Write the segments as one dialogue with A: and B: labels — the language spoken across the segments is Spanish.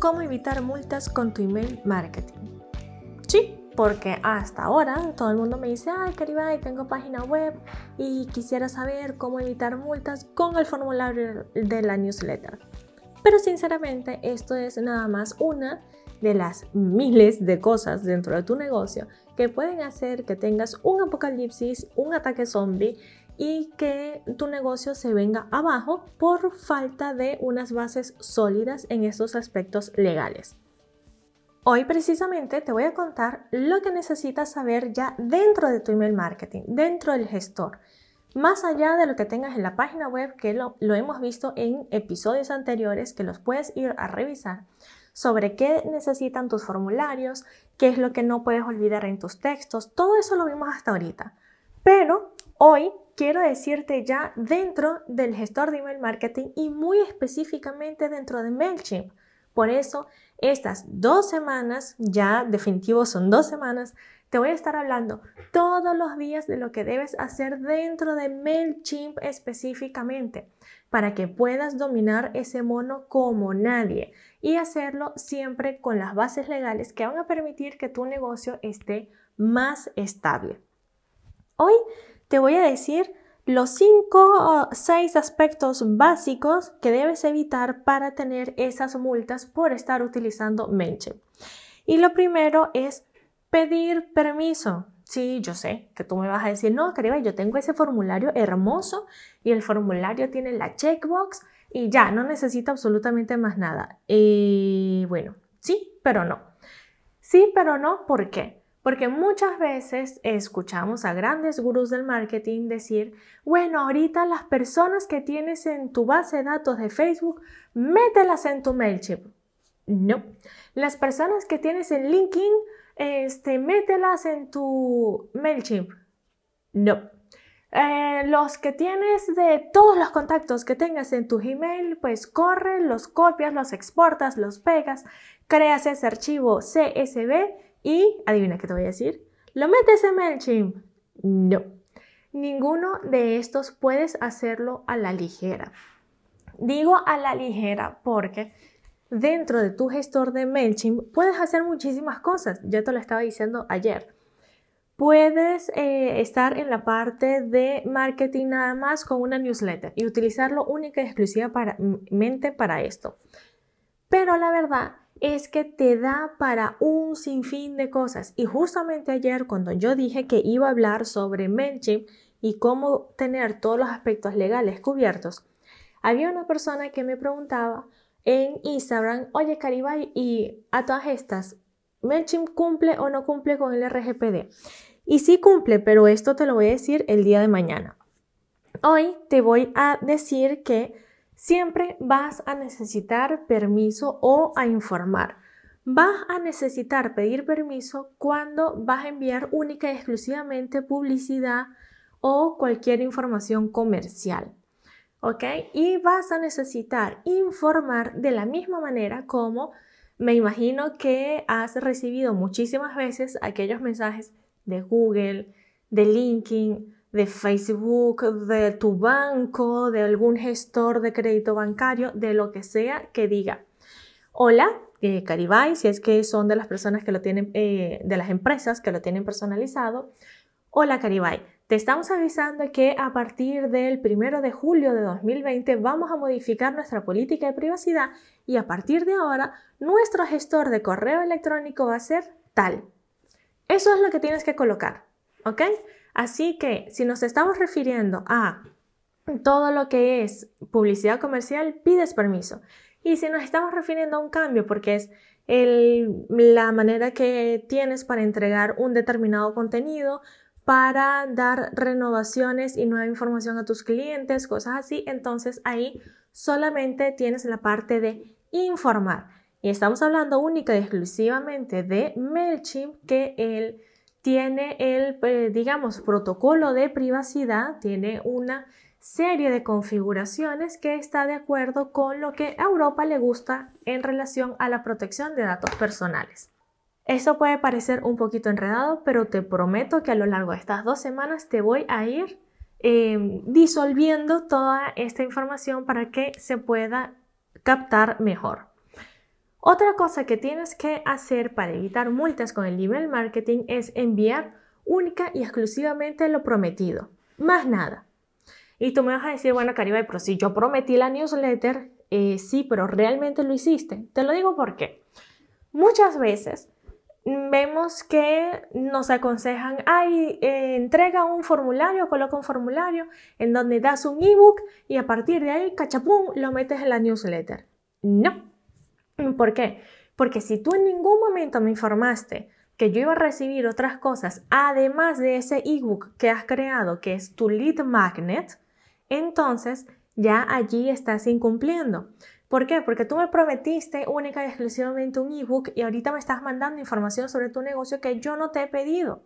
A: ¿Cómo evitar multas con tu email marketing? Sí, porque hasta ahora todo el mundo me dice, ay Caribay, tengo página web y quisiera saber cómo evitar multas con el formulario de la newsletter. Pero sinceramente esto es nada más una de las miles de cosas dentro de tu negocio que pueden hacer que tengas un apocalipsis, un ataque zombie y que tu negocio se venga abajo por falta de unas bases sólidas en estos aspectos legales. Hoy precisamente te voy a contar lo que necesitas saber ya dentro de tu email marketing, dentro del gestor. Más allá de lo que tengas en la página web, que lo, hemos visto en episodios anteriores, que los puedes ir a revisar, sobre qué necesitan tus formularios, qué es lo que no puedes olvidar en tus textos, todo eso lo vimos hasta ahorita. Pero hoy quiero decirte ya dentro del gestor de email marketing y muy específicamente dentro de MailChimp. Por eso, estas dos semanas, ya definitivo son dos semanas, te voy a estar hablando todos los días de lo que debes hacer dentro de MailChimp específicamente para que puedas dominar ese mono como nadie y hacerlo siempre con las bases legales que van a permitir que tu negocio esté más estable. Hoy te voy a decir los 5 o 6 aspectos básicos que debes evitar para tener esas multas por estar utilizando MailChimp. Y lo primero es pedir permiso. Sí, yo sé que tú me vas a decir, no, Caribe, yo tengo ese formulario hermoso y el formulario tiene la checkbox y ya, no necesita absolutamente más nada. Y bueno, sí, pero no. Sí, pero no, ¿por qué? Porque muchas veces escuchamos a grandes gurús del marketing decir, bueno, ahorita las personas que tienes en tu base de datos de Facebook, mételas en tu MailChimp. No. Las personas que tienes en LinkedIn, este, mételas en tu MailChimp. No. Eh, los que tienes de todos los contactos que tengas en tu Gmail, pues corre, los copias, los exportas, los pegas, creas ese archivo CSV y adivina qué te voy a decir. ¿Lo metes en MailChimp? No. Ninguno de estos puedes hacerlo a la ligera. Digo a la ligera porque dentro de tu gestor de MailChimp puedes hacer muchísimas cosas. Ya te lo estaba diciendo ayer. Puedes eh, estar en la parte de marketing nada más con una newsletter y utilizarlo única y exclusivamente para esto. Pero la verdad es que te da para un sinfín de cosas. Y justamente ayer cuando yo dije que iba a hablar sobre MailChimp y cómo tener todos los aspectos legales cubiertos, había una persona que me preguntaba en Instagram, oye Caribay, y a todas estas, ¿MailChimp cumple o no cumple con el RGPD? Y sí cumple, pero esto te lo voy a decir el día de mañana. Hoy te voy a decir que siempre vas a necesitar permiso o a informar. Vas a necesitar pedir permiso cuando vas a enviar única y exclusivamente publicidad o cualquier información comercial. ¿Ok? Y vas a necesitar informar de la misma manera como me imagino que has recibido muchísimas veces aquellos mensajes de Google, de LinkedIn, de Facebook, de tu banco, de algún gestor de crédito bancario, de lo que sea que diga. Hola, eh, Caribay, si es que son de las personas que lo tienen, eh, de las empresas que lo tienen personalizado. Hola, Caribay. Te estamos avisando que a partir del 1 de julio de 2020 vamos a modificar nuestra política de privacidad y a partir de ahora nuestro gestor de correo electrónico va a ser tal. Eso es lo que tienes que colocar, ¿ok? Así que si nos estamos refiriendo a todo lo que es publicidad comercial, pides permiso. Y si nos estamos refiriendo a un cambio, porque es la manera que tienes para entregar un determinado contenido, para dar renovaciones y nueva información a tus clientes, cosas así. Entonces ahí solamente tienes la parte de informar. Y estamos hablando única y exclusivamente de MailChimp, que él tiene el, eh, digamos, protocolo de privacidad, tiene una serie de configuraciones que está de acuerdo con lo que a Europa le gusta en relación a la protección de datos personales. Eso puede parecer un poquito enredado, pero te prometo que a lo largo de estas dos semanas te voy a ir em, disolviendo toda esta información para que se pueda captar mejor. Otra cosa que tienes que hacer para evitar multas con el email marketing es enviar única y exclusivamente lo prometido. Más nada. Y tú me vas a decir, bueno, Caribe, pero si yo prometí la newsletter, eh, sí, pero realmente lo hiciste. Te lo digo porque muchas veces vemos que nos aconsejan, ay, eh, entrega un formulario, coloca un formulario en donde das un ebook y a partir de ahí, cachapum, lo metes en la newsletter. No. ¿Por qué? Porque si tú en ningún momento me informaste que yo iba a recibir otras cosas, además de ese ebook que has creado, que es tu lead magnet, entonces ya allí estás incumpliendo. ¿Por qué? Porque tú me prometiste única y exclusivamente un ebook y ahorita me estás mandando información sobre tu negocio que yo no te he pedido.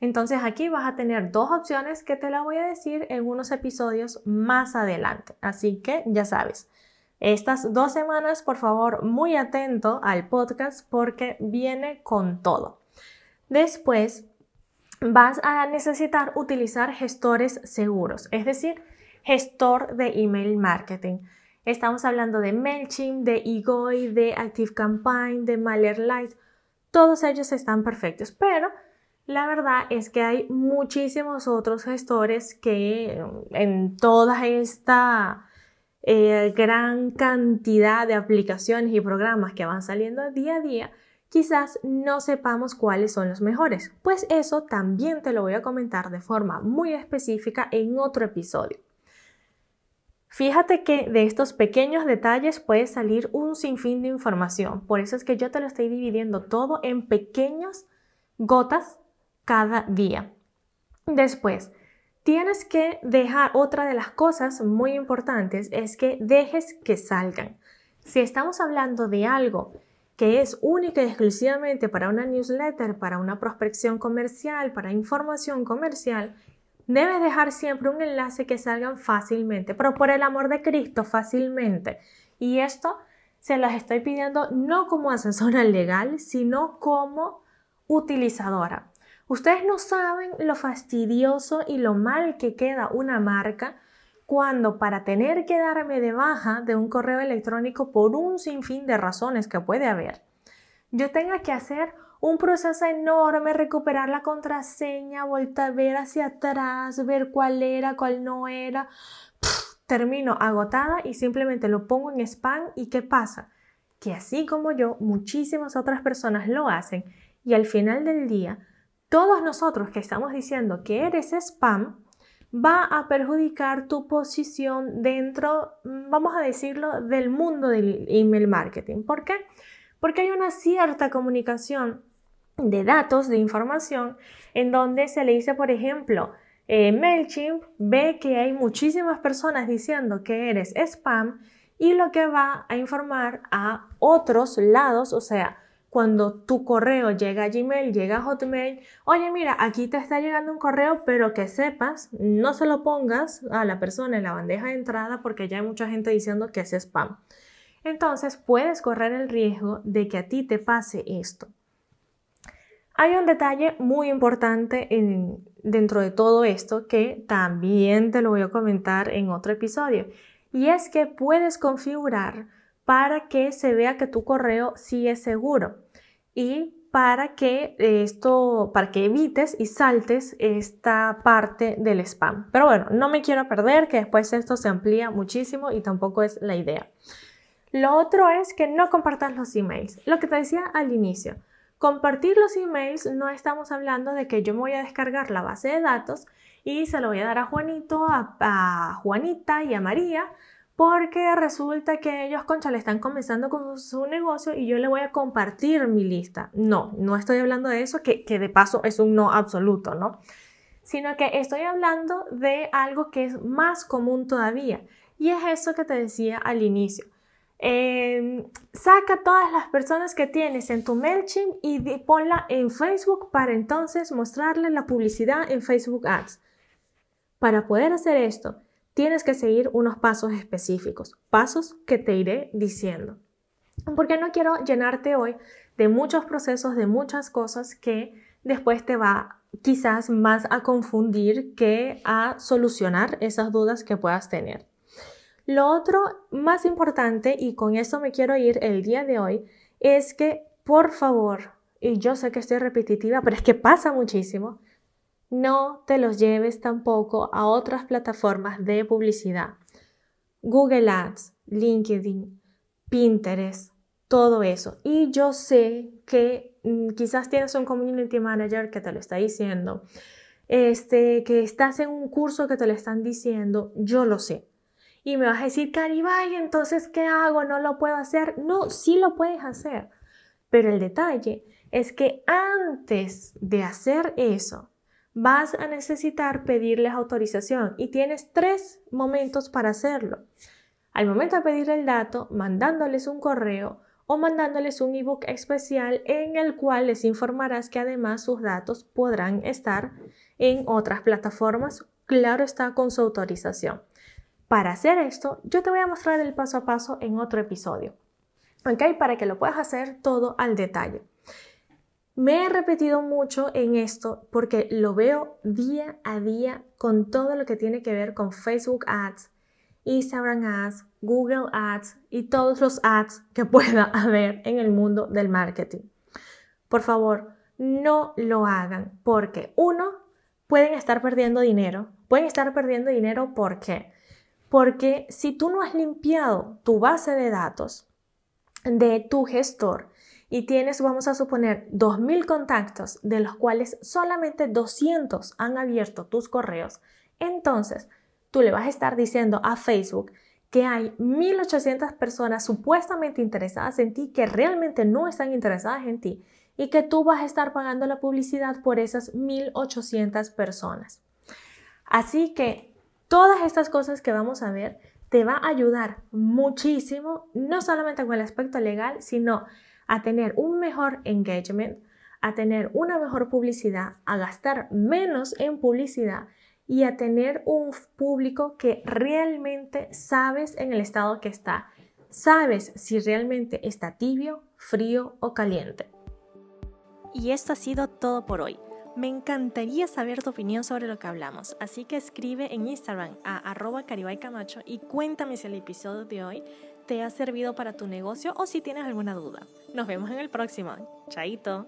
A: Entonces aquí vas a tener dos opciones que te la voy a decir en unos episodios más adelante. Así que ya sabes, estas dos semanas por favor muy atento al podcast porque viene con todo. Después vas a necesitar utilizar gestores seguros, es decir, gestor de email marketing. Estamos hablando de MailChimp, de Egoy, de ActiveCampaign, de MailerLite. Todos ellos están perfectos, pero la verdad es que hay muchísimos otros gestores que en toda esta eh, gran cantidad de aplicaciones y programas que van saliendo día a día, quizás no sepamos cuáles son los mejores. Pues eso también te lo voy a comentar de forma muy específica en otro episodio. Fíjate que de estos pequeños detalles puede salir un sinfín de información. Por eso es que yo te lo estoy dividiendo todo en pequeñas gotas cada día. Después, tienes que dejar otra de las cosas muy importantes es que dejes que salgan. Si estamos hablando de algo que es única y exclusivamente para una newsletter, para una prospección comercial, para información comercial, Debes dejar siempre un enlace que salgan fácilmente, pero por el amor de Cristo, fácilmente. Y esto se las estoy pidiendo no como asesora legal, sino como utilizadora. Ustedes no saben lo fastidioso y lo mal que queda una marca cuando para tener que darme de baja de un correo electrónico por un sinfín de razones que puede haber, yo tenga que hacer un proceso enorme, recuperar la contraseña, volver a ver hacia atrás, ver cuál era, cuál no era. termino agotada y simplemente lo pongo en spam y ¿qué pasa? Que así como yo, muchísimas otras personas lo hacen y al final del día, todos nosotros que estamos diciendo que eres spam, va a perjudicar tu posición dentro, vamos a decirlo, del mundo del email marketing. ¿Por qué? Porque hay una cierta comunicación de datos, de información, en donde se le dice, por ejemplo, eh, MailChimp ve que hay muchísimas personas diciendo que eres spam y lo que va a informar a otros lados, o sea, cuando tu correo llega a Gmail, llega a Hotmail, oye, mira, aquí te está llegando un correo, pero que sepas, no se lo pongas a la persona en la bandeja de entrada porque ya hay mucha gente diciendo que es spam. Entonces puedes correr el riesgo de que a ti te pase esto. Hay un detalle muy importante dentro de todo esto que también te lo voy a comentar en otro episodio y es que puedes configurar para que se vea que tu correo sí es seguro y para que esto, para que evites y saltes esta parte del spam. Pero bueno, no me quiero perder que después esto se amplía muchísimo y tampoco es la idea. Lo otro es que no compartas los emails. Lo que te decía al inicio. Compartir los emails no estamos hablando de que yo me voy a descargar la base de datos y se lo voy a dar a Juanito, a, Juanita y a María porque resulta que ellos, concha, le están comenzando con su negocio y yo le voy a compartir mi lista. No, no estoy hablando de eso, que, que de paso es un no absoluto, ¿no? sino que estoy hablando de algo que es más común todavía. Y es eso que te decía al inicio. Em, saca todas las personas que tienes en tu MailChimp y ponla en Facebook para entonces mostrarle la publicidad en Facebook Ads. Para poder hacer esto, tienes que seguir unos pasos específicos, pasos que te iré diciendo. Porque no quiero llenarte hoy de muchos procesos, de muchas cosas que después te va quizás más a confundir que a solucionar esas dudas que puedas tener. Lo otro más importante, y con eso me quiero ir el día de hoy, es que por favor, y yo sé que estoy repetitiva, pero es que pasa muchísimo, no te los lleves tampoco a otras plataformas de publicidad. Google Ads, LinkedIn, Pinterest, todo eso. Y yo sé que mm, quizás tienes un community manager que te lo está diciendo, este, que estás en un curso que te lo están diciendo, yo lo sé. Y me vas a decir, Caribay, entonces, ¿qué hago? ¿No lo puedo hacer? No, sí lo puedes hacer. Pero el detalle es que antes de hacer eso, vas a necesitar pedirles autorización y tienes tres momentos para hacerlo. Al momento de pedir el dato, mandándoles un correo o mandándoles un ebook especial en el cual les informarás que además sus datos podrán estar en otras plataformas, claro está con su autorización. Para hacer esto, yo te voy a mostrar el paso a paso en otro episodio, ¿ok? Para que lo puedas hacer todo al detalle. Me he repetido mucho en esto porque lo veo día a día con todo lo que tiene que ver con Facebook Ads, Instagram Ads, Google Ads y todos los ads que pueda haber en el mundo del marketing. Por favor, no lo hagan porque uno, pueden estar perdiendo dinero. Pueden estar perdiendo dinero ¿por qué? Porque si tú no has limpiado tu base de datos de tu gestor, y tienes, vamos a suponer, 2.000 contactos, de los cuales solamente 200 han abierto tus correos, entonces tú le vas a estar diciendo a Facebook que hay 1.800 personas supuestamente interesadas en ti que realmente no están interesadas en ti y que tú vas a estar pagando la publicidad por esas 1.800 personas. Así que todas estas cosas que vamos a ver te va a ayudar muchísimo, no solamente con el aspecto legal, sino a tener un mejor engagement, a tener una mejor publicidad, a gastar menos en publicidad y a tener un público que realmente sabes en el estado que está. Sabes si realmente está tibio, frío o caliente.
B: Y esto ha sido todo por hoy. Me encantaría saber tu opinión sobre lo que hablamos, así que escribe en Instagram a arroba camacho y cuéntame si el episodio de hoy te ha servido para tu negocio o si tienes alguna duda. Nos vemos en el próximo. Chaito.